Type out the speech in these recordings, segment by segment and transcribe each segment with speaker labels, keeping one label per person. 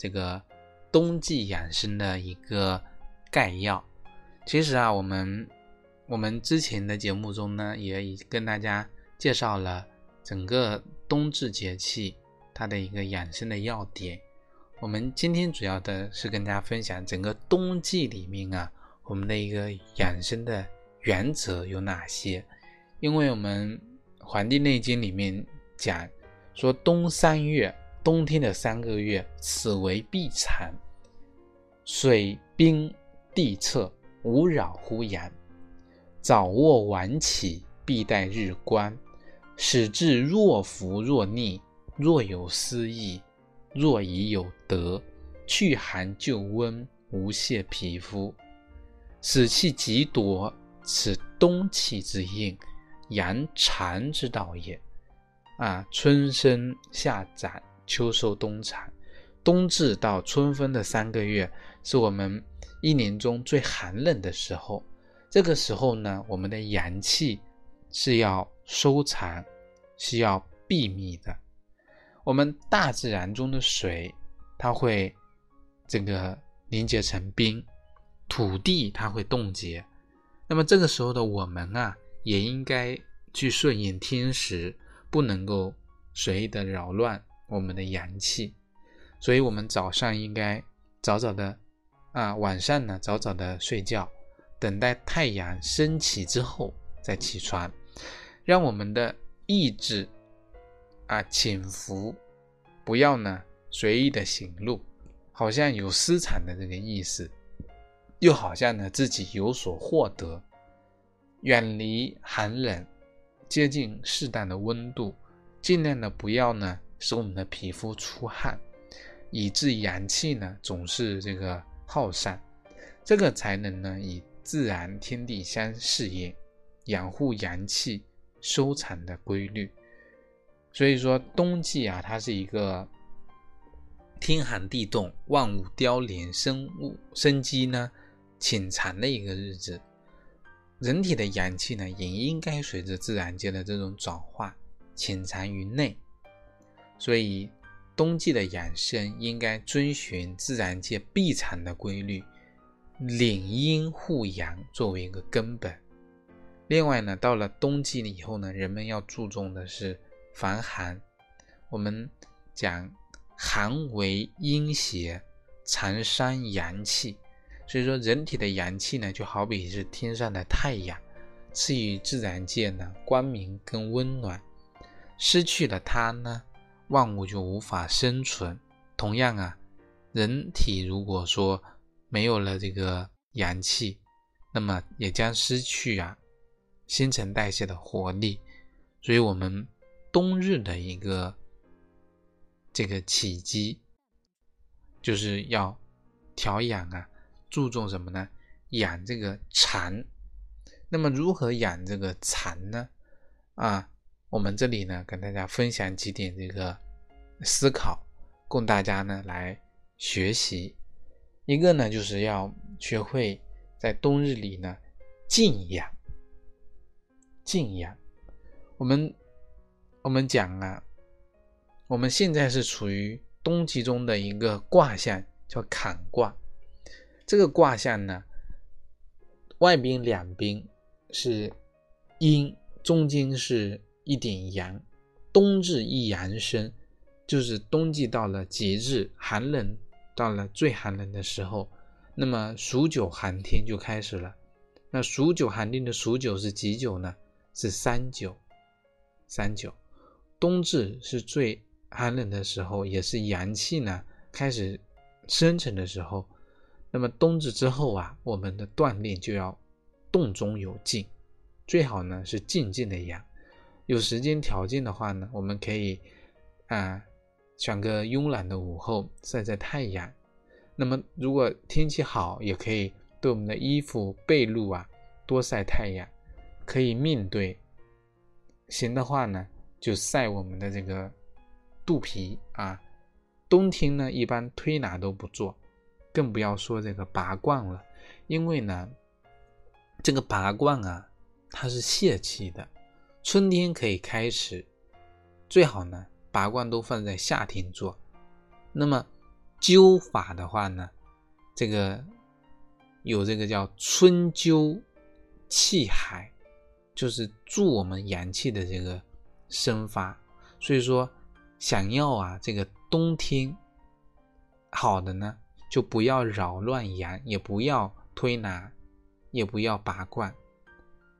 Speaker 1: 这个冬季养生的一个概要，其实啊，我们我们之前的节目中呢，也已跟大家介绍了整个冬至节气它的一个养生的要点。我们今天主要的是跟大家分享整个冬季里面啊，我们的一个养生的原则有哪些？因为我们《黄帝内经》里面讲说冬三月。冬天的三个月，此为必产，水冰地侧，无扰乎阳。早卧晚起，必待日光，使至若浮若逆，若有思意，若已有得，去寒就温，无泄皮肤，此气极夺，此冬气之应，阳长之道也。啊，春生夏长。秋收冬藏，冬至到春分的三个月是我们一年中最寒冷的时候。这个时候呢，我们的阳气是要收藏，是要闭密的。我们大自然中的水，它会这个凝结成冰，土地它会冻结。那么这个时候的我们啊，也应该去顺应天时，不能够随意的扰乱。我们的阳气，所以我们早上应该早早的啊，晚上呢早早的睡觉，等待太阳升起之后再起床，让我们的意志啊潜伏，不要呢随意的行路，好像有私产的这个意思，又好像呢自己有所获得，远离寒冷，接近适当的温度，尽量的不要呢。使我们的皮肤出汗，以致阳气呢总是这个耗散，这个才能呢与自然天地相适应，养护阳气收藏的规律。所以说冬季啊，它是一个天寒地冻、万物凋零、生物生机呢潜藏的一个日子。人体的阳气呢，也应该随着自然界的这种转化，潜藏于内。所以，冬季的养生应该遵循自然界必藏的规律，领阴护阳作为一个根本。另外呢，到了冬季以后呢，人们要注重的是防寒。我们讲寒为阴邪，藏伤阳气。所以说，人体的阳气呢，就好比是天上的太阳，赐予自然界呢光明跟温暖。失去了它呢？万物就无法生存。同样啊，人体如果说没有了这个阳气，那么也将失去啊新陈代谢的活力。所以，我们冬日的一个这个起居，就是要调养啊，注重什么呢？养这个肠。那么，如何养这个肠呢？啊？我们这里呢，跟大家分享几点这个思考，供大家呢来学习。一个呢，就是要学会在冬日里呢静养。静养，我们我们讲啊，我们现在是处于冬季中的一个卦象，叫坎卦。这个卦象呢，外边两边是阴，中间是。一点阳，冬至一阳生，就是冬季到了节日寒冷，到了最寒冷的时候，那么数九寒天就开始了。那数九寒天的数九是几九呢？是三九，三九。冬至是最寒冷的时候，也是阳气呢开始生成的时候。那么冬至之后啊，我们的锻炼就要动中有静，最好呢是静静的养。有时间条件的话呢，我们可以啊选个慵懒的午后晒晒太阳。那么如果天气好，也可以对我们的衣服、被褥啊多晒太阳，可以面对。行的话呢，就晒我们的这个肚皮啊。冬天呢，一般推拿都不做，更不要说这个拔罐了，因为呢，这个拔罐啊，它是泄气的。春天可以开始，最好呢，拔罐都放在夏天做。那么灸法的话呢，这个有这个叫春灸气海，就是助我们阳气的这个生发。所以说，想要啊这个。冬天好的呢，就不要扰乱阳，也不要推拿，也不要拔罐，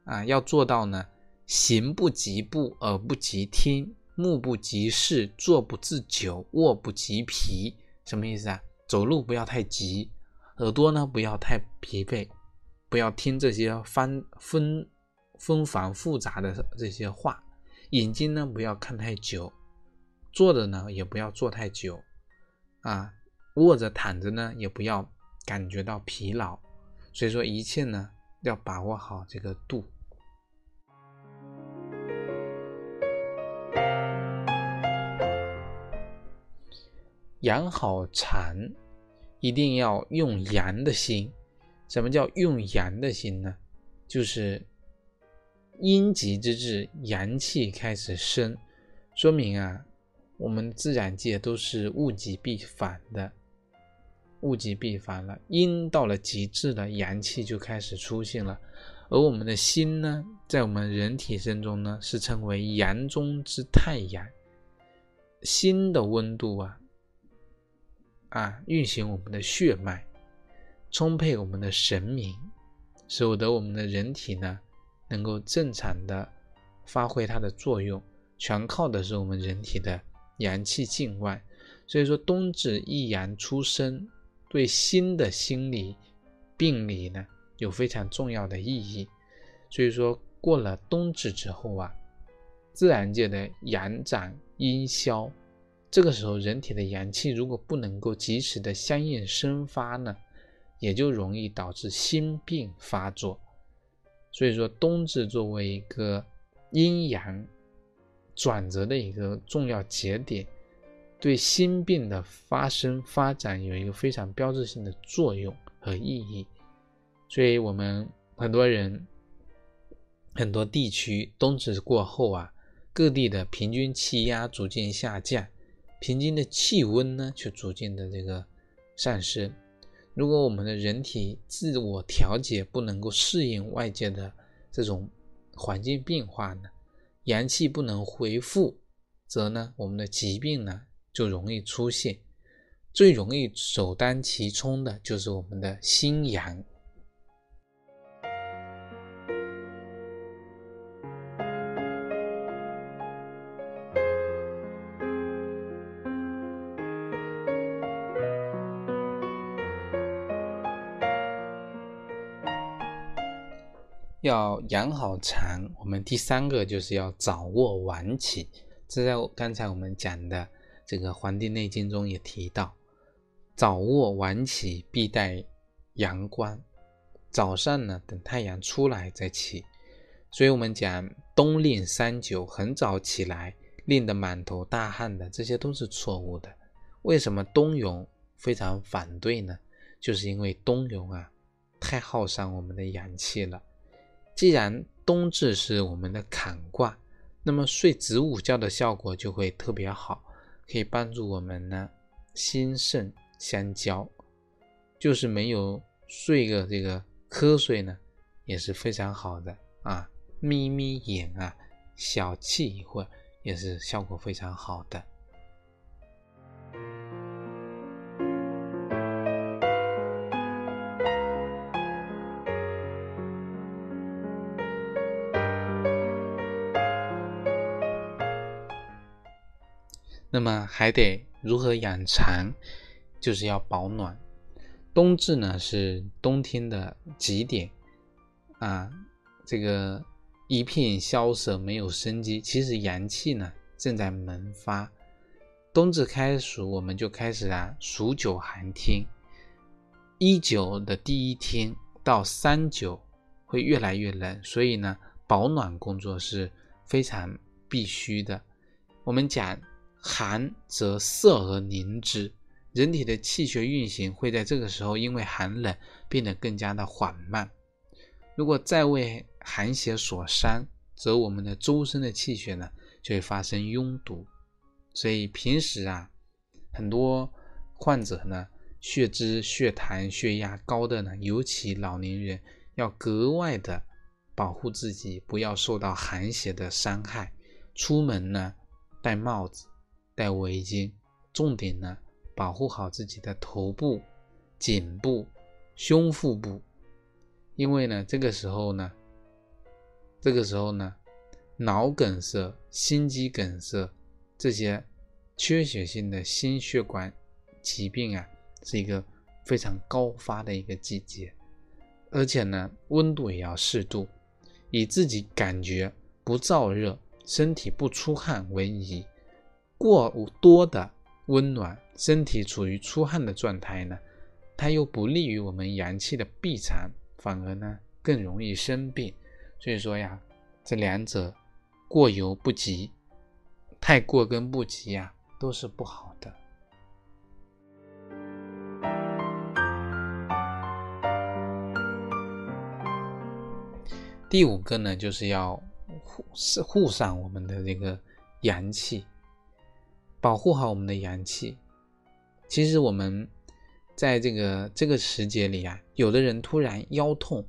Speaker 1: 啊，要做到呢，行不及步，耳不及听，目不及视，坐不自久，卧不及疲。什么意思啊？走路不要太急，耳朵呢不要太疲惫，不要听这些翻纷纷繁复杂的这些话，眼睛呢不要看太久。坐着呢，也不要坐太久，啊，卧着躺着呢，也不要感觉到疲劳。所以说，一切呢要把握好这个度。养好禅，一定要用阳的心。什么叫用阳的心呢？就是阴极之至，阳气开始生，说明啊。我们自然界都是物极必反的，物极必反了，阴到了极致了，阳气就开始出现了。而我们的心呢，在我们人体身中呢，是称为阳中之太阳。心的温度啊，啊，运行我们的血脉，充沛我们的神明，使得我们的人体呢，能够正常的发挥它的作用，全靠的是我们人体的。阳气境外，所以说冬至一阳出生，对心的心理病理呢有非常重要的意义。所以说过了冬至之后啊，自然界的阳长阴消，这个时候人体的阳气如果不能够及时的相应生发呢，也就容易导致心病发作。所以说冬至作为一个阴阳。转折的一个重要节点，对心病的发生发展有一个非常标志性的作用和意义。所以，我们很多人、很多地区冬至过后啊，各地的平均气压逐渐下降，平均的气温呢却逐渐的这个上升。如果我们的人体自我调节不能够适应外界的这种环境变化呢？阳气不能回复，则呢，我们的疾病呢就容易出现。最容易首当其冲的就是我们的心阳。要养好肠，我们第三个就是要早卧晚起。这在刚才我们讲的这个《黄帝内经》中也提到，早卧晚起必待阳光。早上呢，等太阳出来再起。所以，我们讲冬令三九，很早起来，令得满头大汗的，这些都是错误的。为什么冬泳非常反对呢？就是因为冬泳啊，太耗伤我们的阳气了。既然冬至是我们的坎卦，那么睡子午觉的效果就会特别好，可以帮助我们呢心肾相交。就是没有睡个这个瞌睡呢，也是非常好的啊，眯眯眼啊，小憩一会儿也是效果非常好的。那么还得如何养蚕？就是要保暖。冬至呢是冬天的极点啊，这个一片萧瑟，没有生机。其实阳气呢正在萌发，冬至开始，我们就开始啊数九寒天，一九的第一天到三九会越来越冷，所以呢，保暖工作是非常必须的。我们讲寒则涩而凝之，人体的气血运行会在这个时候因为寒冷变得更加的缓慢。如果再为寒邪所伤，则我们的周身的气血呢就会发生拥堵。所以平时啊，很多患者呢，血脂、血糖、血压高的呢，尤其老年人要格外的保护自己，不要受到寒邪的伤害。出门呢，戴帽子、戴围巾，重点呢，保护好自己的头部、颈部、胸腹部，因为呢，这个时候呢，这个时候呢，脑梗塞、心肌梗塞。这些缺血性的心血管疾病啊，是一个非常高发的一个季节，而且呢，温度也要适度，以自己感觉不燥热、身体不出汗为宜。过多的温暖，身体处于出汗的状态呢，它又不利于我们阳气的闭藏，反而呢更容易生病。所以说呀，这两者过犹不及。太过跟不及呀，都是不好的。第五个呢，就是要护是护上我们的这个阳气，保护好我们的阳气。其实我们在这个这个时节里啊，有的人突然腰痛，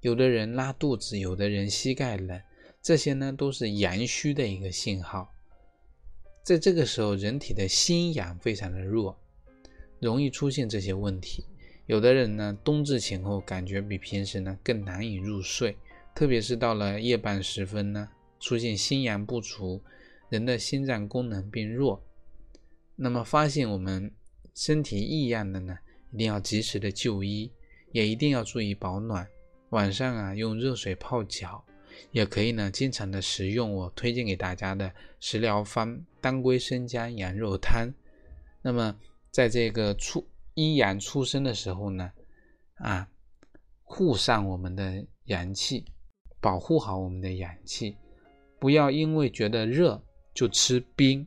Speaker 1: 有的人拉肚子，有的人膝盖冷，这些呢都是阳虚的一个信号。在这个时候，人体的心阳非常的弱，容易出现这些问题。有的人呢，冬至前后感觉比平时呢更难以入睡，特别是到了夜半时分呢，出现心阳不足，人的心脏功能变弱。那么发现我们身体异样的呢，一定要及时的就医，也一定要注意保暖。晚上啊，用热水泡脚。也可以呢，经常的食用我推荐给大家的食疗方当归生姜羊肉汤。那么，在这个出阴阳出生的时候呢，啊，护上我们的阳气，保护好我们的阳气，不要因为觉得热就吃冰，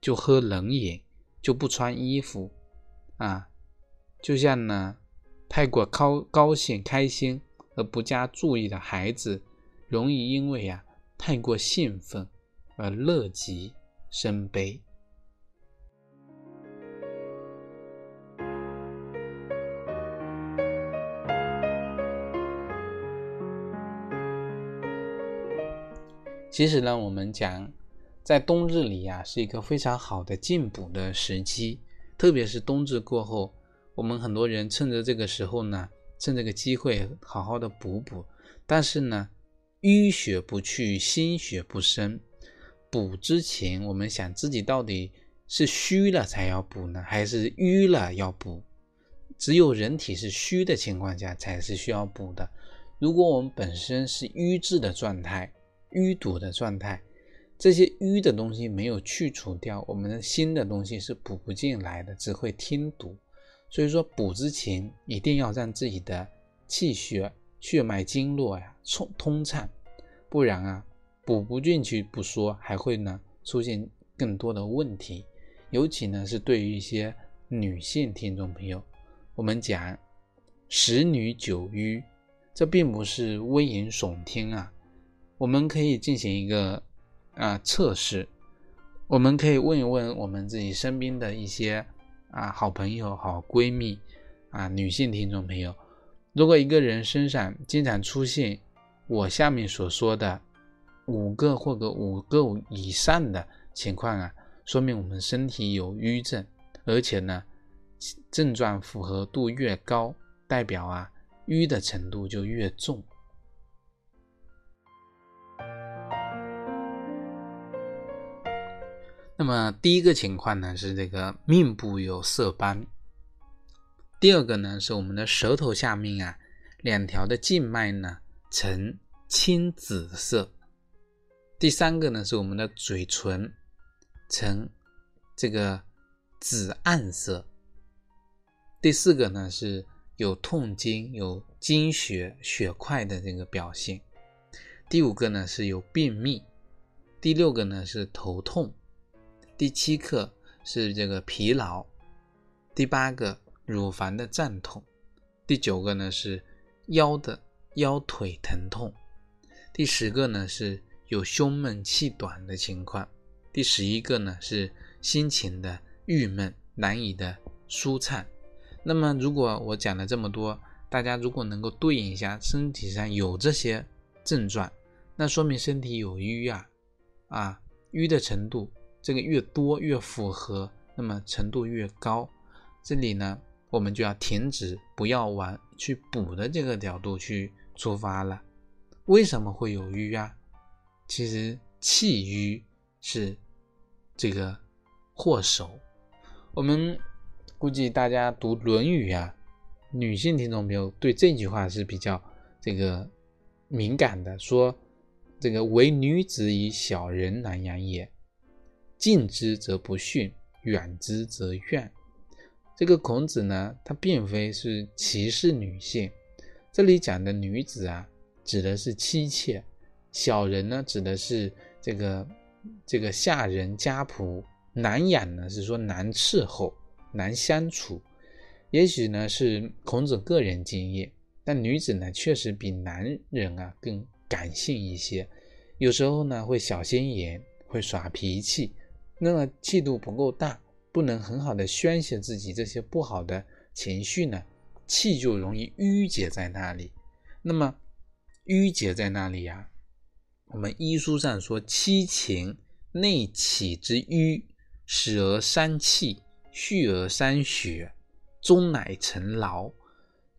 Speaker 1: 就喝冷饮，就不穿衣服，啊，就像呢，太过高高兴开心而不加注意的孩子。容易因为呀太过兴奋而乐极生悲。其实呢，我们讲在冬日里呀是一个非常好的进补的时期，特别是冬至过后，我们很多人趁着这个时候呢，趁这个机会好好的补补，但是呢。淤血不去，心血不生。补之前，我们想自己到底是虚了才要补呢，还是淤了要补？只有人体是虚的情况下，才是需要补的。如果我们本身是瘀滞的状态、淤堵的状态，这些瘀的东西没有去除掉，我们的新的东西是补不进来的，只会添堵。所以说，补之前一定要让自己的气血。血脉经络呀通通畅，不然啊补不进去不说，还会呢出现更多的问题。尤其呢是对于一些女性听众朋友，我们讲十女九瘀，这并不是危言耸听啊。我们可以进行一个啊测试，我们可以问一问我们自己身边的一些啊好朋友、好闺蜜啊女性听众朋友。如果一个人身上经常出现我下面所说的五个或者五个以上的情况啊，说明我们身体有瘀症，而且呢症状符合度越高，代表啊瘀的程度就越重。那么第一个情况呢是这个面部有色斑。第二个呢，是我们的舌头下面啊，两条的静脉呢呈青紫色。第三个呢，是我们的嘴唇呈这个紫暗色。第四个呢是有痛经、有经血、血块的这个表现。第五个呢是有便秘。第六个呢是头痛。第七个是这个疲劳。第八个乳房的胀痛。第九个呢是腰的腰腿疼痛。第十个呢是有胸闷气短的情况。第十一个呢是心情的郁闷难以的舒畅。那么如果我讲了这么多，大家如果能够对应一下身体上有这些症状，那说明身体有瘀啊，啊瘀的程度这个越多越符合，那么程度越高，这里呢我们就要停止，不要往去补的这个角度去出发了。为什么会有瘀啊？其实气瘀是。这个祸首，我们估计大家读《论语》啊，女性听众朋友对这句话是比较这个敏感的，说这个唯女子以小人难养也，近之则不逊，远之则怨。这个孔子呢，他并非是歧视女性，这里讲的女子啊，指的是妻妾；小人呢，指的是这个。这个下人家仆难养呢，是说难伺候、难相处。也许呢是孔子个人经验，但女子呢确实比男人啊更感性一些，有时候呢会小心眼，会耍脾气，那么气度不够大，不能很好的宣泄自己这些不好的情绪呢，气就容易郁结在那里。那么郁结在那里呀？我们医书上说，七情内起之瘀，始而伤气，续而伤血，终乃成劳。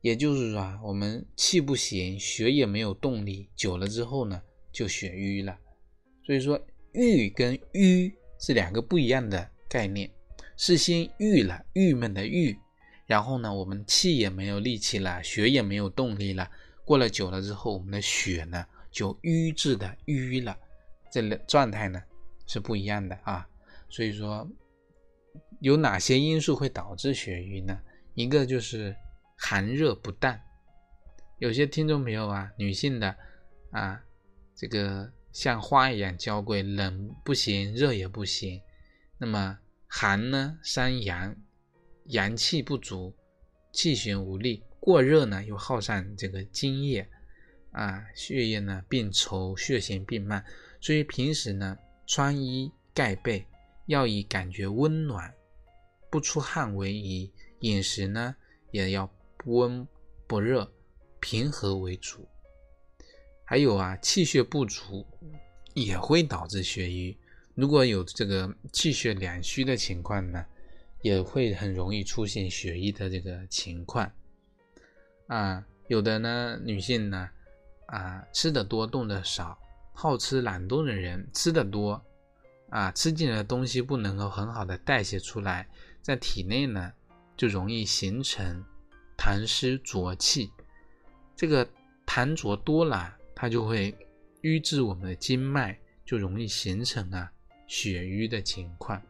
Speaker 1: 也就是说啊，我们气不行，血也没有动力，久了之后呢，就血瘀了。所以说，郁跟瘀是两个不一样的概念。是先郁了，郁闷的郁，然后呢，我们气也没有力气了，血也没有动力了。过了久了之后，我们的血呢？就瘀滞的瘀了，这个状态呢是不一样的啊。所以说，有哪些因素会导致血瘀呢？一个就是寒热不当。有些听众朋友啊，女性的啊，这个像花一样娇贵，冷不行，热也不行。那么寒呢伤阳，阳气不足，气血无力；过热呢又耗散这个津液。啊，血液呢变稠，血行变慢，所以平时呢穿衣盖被要以感觉温暖、不出汗为宜，饮食呢也要不温不热、平和为主。还有啊，气血不足也会导致血瘀。如果有这个气血两虚的情况呢，也会很容易出现血瘀的这个情况。啊，有的呢女性呢。啊，吃的多，动的少，好吃懒动的人吃的多，啊，吃进来的东西不能够很好的代谢出来，在体内呢就容易形成痰湿浊气，这个痰浊多了，它就会瘀滞我们的经脉，就容易形成啊血瘀的情况。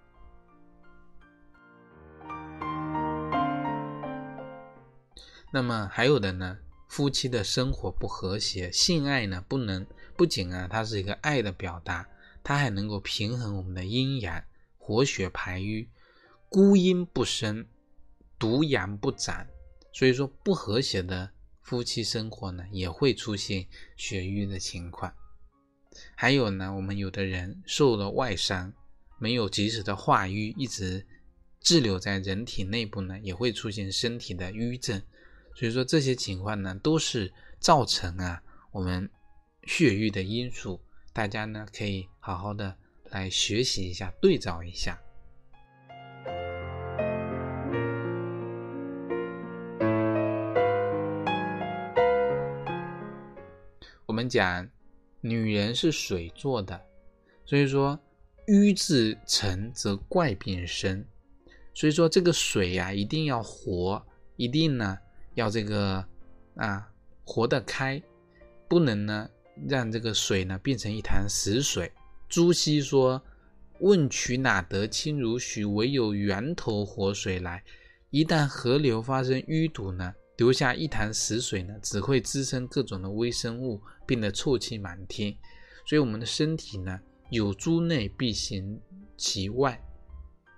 Speaker 1: 那么还有的呢？夫妻的生活不和谐，性爱呢不能不仅啊，它是一个爱的表达，它还能够平衡我们的阴阳，活血排瘀，孤阴不生，独阳不长。所以说，不和谐的夫妻生活呢，也会出现血瘀的情况。还有呢，我们有的人受了外伤，没有及时的化瘀，一直滞留在人体内部呢，也会出现身体的瘀症。所以说这些情况呢，都是造成啊我们血瘀的因素。大家呢可以好好的来学习一下，对照一下。我们讲女人是水做的，所以说瘀滞成则怪病生。所以说这个水呀一定要活，一定呢。要这个啊活得开，不能呢让这个水呢变成一潭死水。朱熹说：“问渠哪得清如许？唯有源头活水来。一旦河流发生淤堵呢，留下一潭死水呢，只会滋生各种的微生物，变得臭气满天。所以我们的身体呢，有诸内必行其外。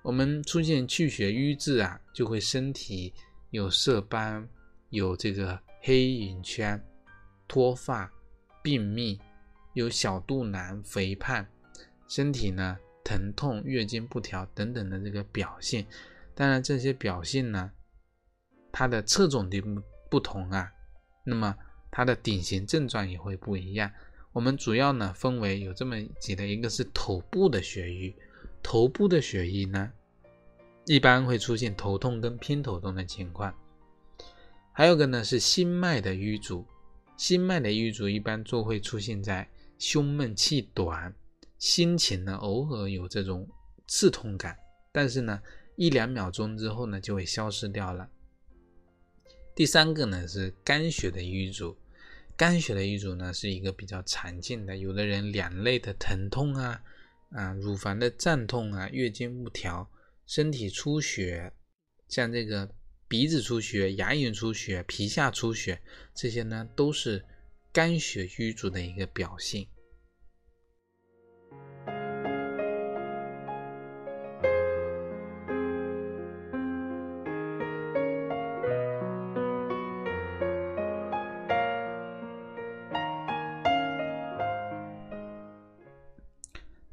Speaker 1: 我们出现气血瘀滞啊，就会身体有色斑，有这个黑眼圈、脱发、便秘，有小肚腩、肥胖，身体呢疼痛、月经不调等等的这个表现。当然，这些表现呢，它的侧重点不不同啊，那么它的典型症状也会不一样。我们主要呢分为有这么几类，一个是头部的血瘀。头部的血瘀呢，一般会出现头痛跟偏头痛的情况。还有个呢是心脉的瘀阻，心脉的瘀阻一般就会出现在胸闷气短，心情呢偶尔有这种刺痛感，但是呢一两秒钟之后呢就会消失掉了。第三个呢是肝血的瘀阻，肝血的瘀阻呢是一个比较常见的，有的人两肋的疼痛啊。啊，乳房的胀痛啊，月经不调，身体出血，像这个鼻子出血、牙龈出血、皮下出血，这些呢都是肝血瘀阻的一个表现。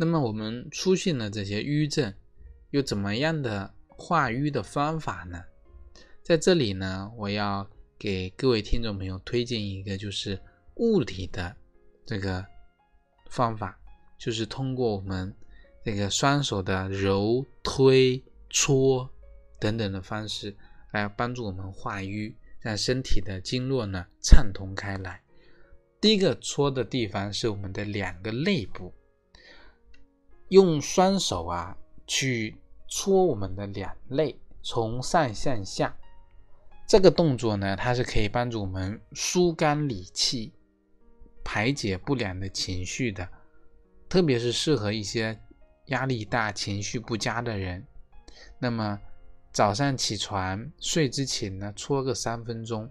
Speaker 1: 那么我们出现了这些瘀症，有怎么样的化瘀的方法呢？在这里呢，我要给各位听众朋友推荐一个就是物理的这个方法，就是通过我们这个双手的揉、推、搓等等的方式来帮助我们化瘀，让身体的经络呢畅通开来。第一个搓的地方是我们的两个肋部。用双手啊去搓我们的两肋，从上向下，这个动作呢，它是可以帮助我们疏肝理气、排解不良的情绪的，特别是适合一些压力大、情绪不佳的人。那么早上起床睡之前呢，搓个三分钟，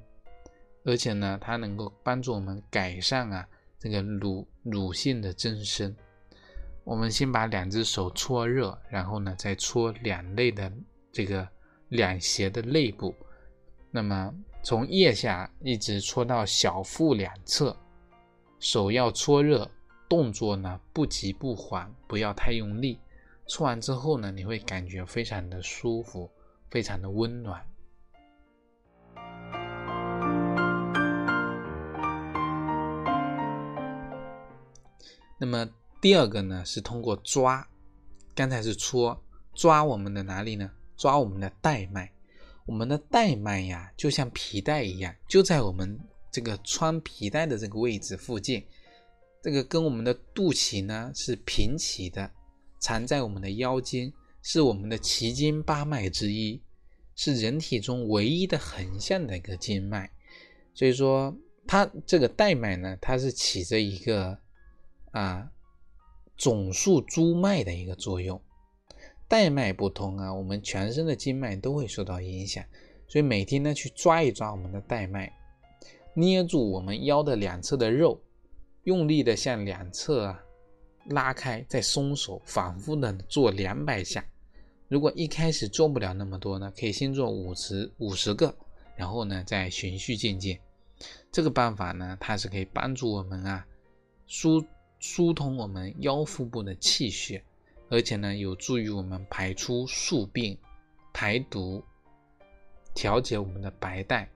Speaker 1: 而且呢，它能够帮助我们改善啊这个乳乳腺的增生。我们先把两只手搓热，然后呢，再搓两肋的这个两胁的肋部。那么从腋下一直搓到小腹两侧，手要搓热，动作呢不急不缓，不要太用力。搓完之后呢，你会感觉非常的舒服，非常的温暖。那么。第二个呢是通过抓，刚才是搓，抓我们的哪里呢？抓我们的带脉，我们的带脉呀，就像皮带一样，就在我们这个穿皮带的这个位置附近，这个跟我们的肚脐呢是平齐的，缠在我们的腰间，是我们的奇经八脉之一，是人体中唯一的横向的一个经脉，所以说它这个带脉呢，它是起着一个啊。总束诸脉的一个作用，带脉不通啊，我们全身的经脉都会受到影响。所以每天呢，去抓一抓我们的带脉，捏住我们腰的两侧的肉，用力的向两侧啊拉开，再松手，反复的做两百下。如果一开始做不了那么多呢，可以先做五十五十个，然后呢再循序渐进。这个办法呢，它是可以帮助我们啊舒。疏通我们腰腹部的气血，而且呢，有助于我们排出宿病、排毒、调节我们的白带，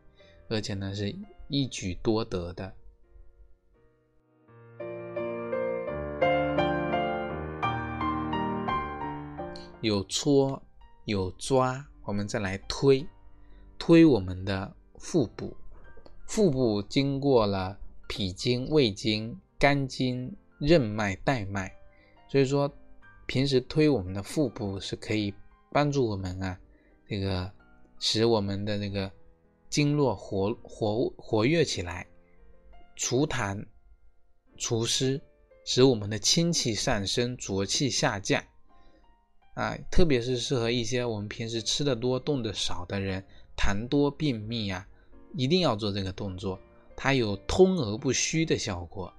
Speaker 1: 而且呢，是一举多得的。有搓，有抓，我们再来推，推我们的腹部。腹部经过了脾经、胃经、肝经。任脉带脉，所以说平时推我们的腹部是可以帮助我们啊，这个使我们的那个经络活活活跃起来，除痰除湿，使我们的清气上升，浊气下降。啊，特别是适合一些我们平时吃的多、动的少的人，痰多便秘啊，一定要做这个动作，它有通而不虚的效果。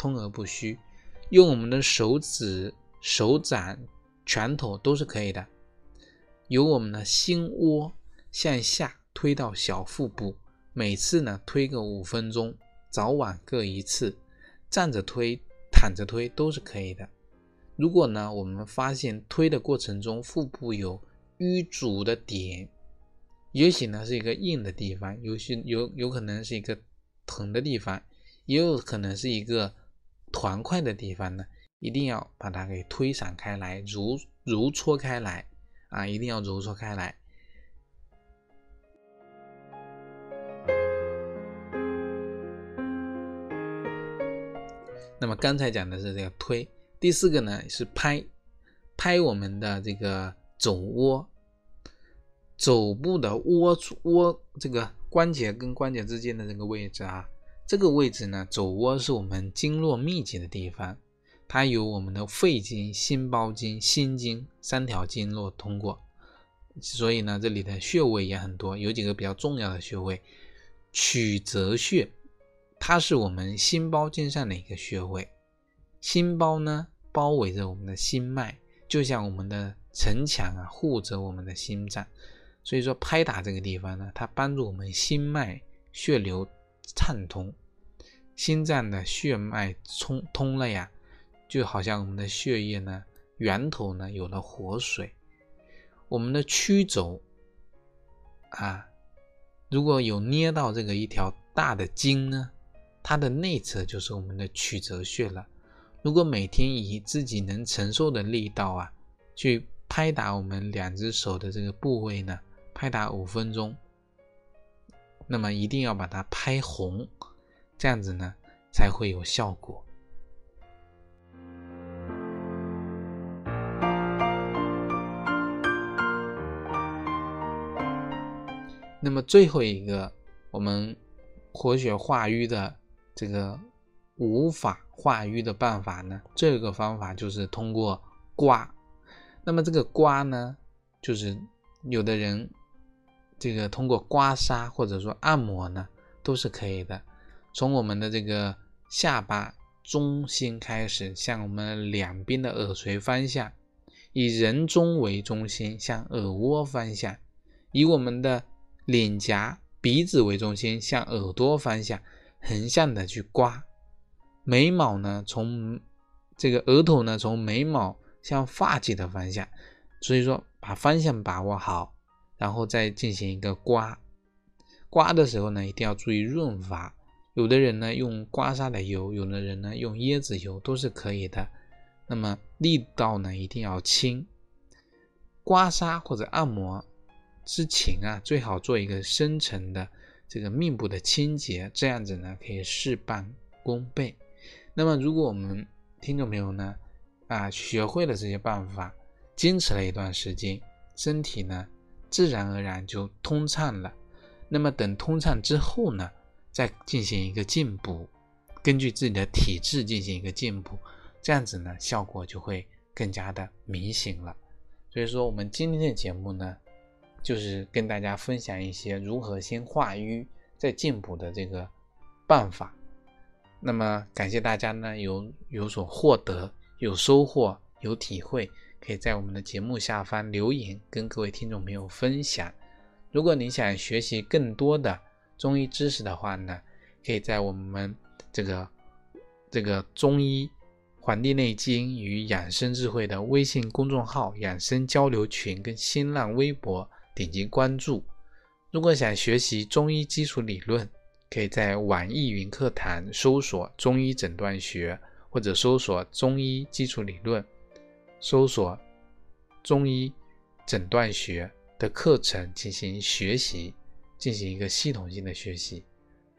Speaker 1: 通而不虚，用我们的手指、手掌、拳头都是可以的。由我们的心窝向下推到小腹部，每次呢推个五分钟，早晚各一次，站着推、躺着推都是可以的。如果呢我们发现推的过程中腹部有淤阻的点，也许呢是一个硬的地方，有些有有可能是一个疼的地方，也有可能是一个。团块的地方呢，一定要把它给推散开来，揉揉搓开来啊，一定要揉搓开来。那么刚才讲的是这个推，第四个呢是拍，拍我们的这个肘窝，肘部的窝窝这个关节跟关节之间的这个位置啊。这个位置呢，肘窝是我们经络密集的地方，它有我们的肺经、心包经、心经三条经络通过，所以呢，这里的穴位也很多，有几个比较重要的穴位。曲泽穴，它是我们心包经上的一个穴位，心包呢包围着我们的心脉，就像我们的城墙啊，护着我们的心脏，所以说拍打这个地方呢，它帮助我们心脉血流畅通。心脏的血脉通通了呀，就好像我们的血液呢源头呢有了活水。我们的曲轴啊，如果有捏到这个一条大的筋呢，它的内侧就是我们的曲泽穴了。如果每天以自己能承受的力道啊，去拍打我们两只手的这个部位呢，拍打五分钟，那么一定要把它拍红。这样子呢，才会有效果。那么最后一个，我们活血化瘀的这个无法化瘀的办法呢，这个方法就是通过刮。那么这个刮呢，就是有的人这个通过刮痧或者说按摩呢，都是可以的。从我们的这个下巴中心开始，向我们两边的耳垂方向，以人中为中心向耳窝方向，以我们的脸颊、鼻子为中心向耳朵方向横向的去刮。眉毛呢，从这个额头呢，从眉毛向发际的方向。所以说，把方向把握好，然后再进行一个刮。刮的时候呢，一定要注意润滑。有的人呢用刮痧的油，有的人呢用椰子油都是可以的。那么力道呢一定要轻。刮痧或者按摩之前啊，最好做一个深层的这个面部的清洁，这样子呢可以事半功倍。那么如果我们听众朋友呢啊学会了这些办法，坚持了一段时间，身体呢自然而然就通畅了。那么等通畅之后呢？再进行一个进补，根据自己的体质进行一个进补，这样子呢，效果就会更加的明显了。所以说，我们今天的节目呢，就是跟大家分享一些如何先化瘀再进补的这个办法。那么，感谢大家呢有有所获得、有收获、有体会，可以在我们的节目下方留言，跟各位听众朋友分享。如果你想学习更多的，中医知识的话呢，可以在我们这个这个中医《黄帝内经与养生智慧》的微信公众号、养生交流群跟新浪微博点击关注。如果想学习中医基础理论，可以在网易云课堂搜索“中医诊断学”或者搜索“中医基础理论”，搜索“中医诊断学”的课程进行学习。进行一个系统性的学习。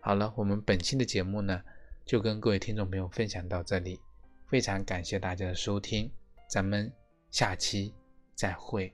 Speaker 1: 好了，我们本期的节目呢，就跟各位听众朋友分享到这里，非常感谢大家的收听，咱们下期再会。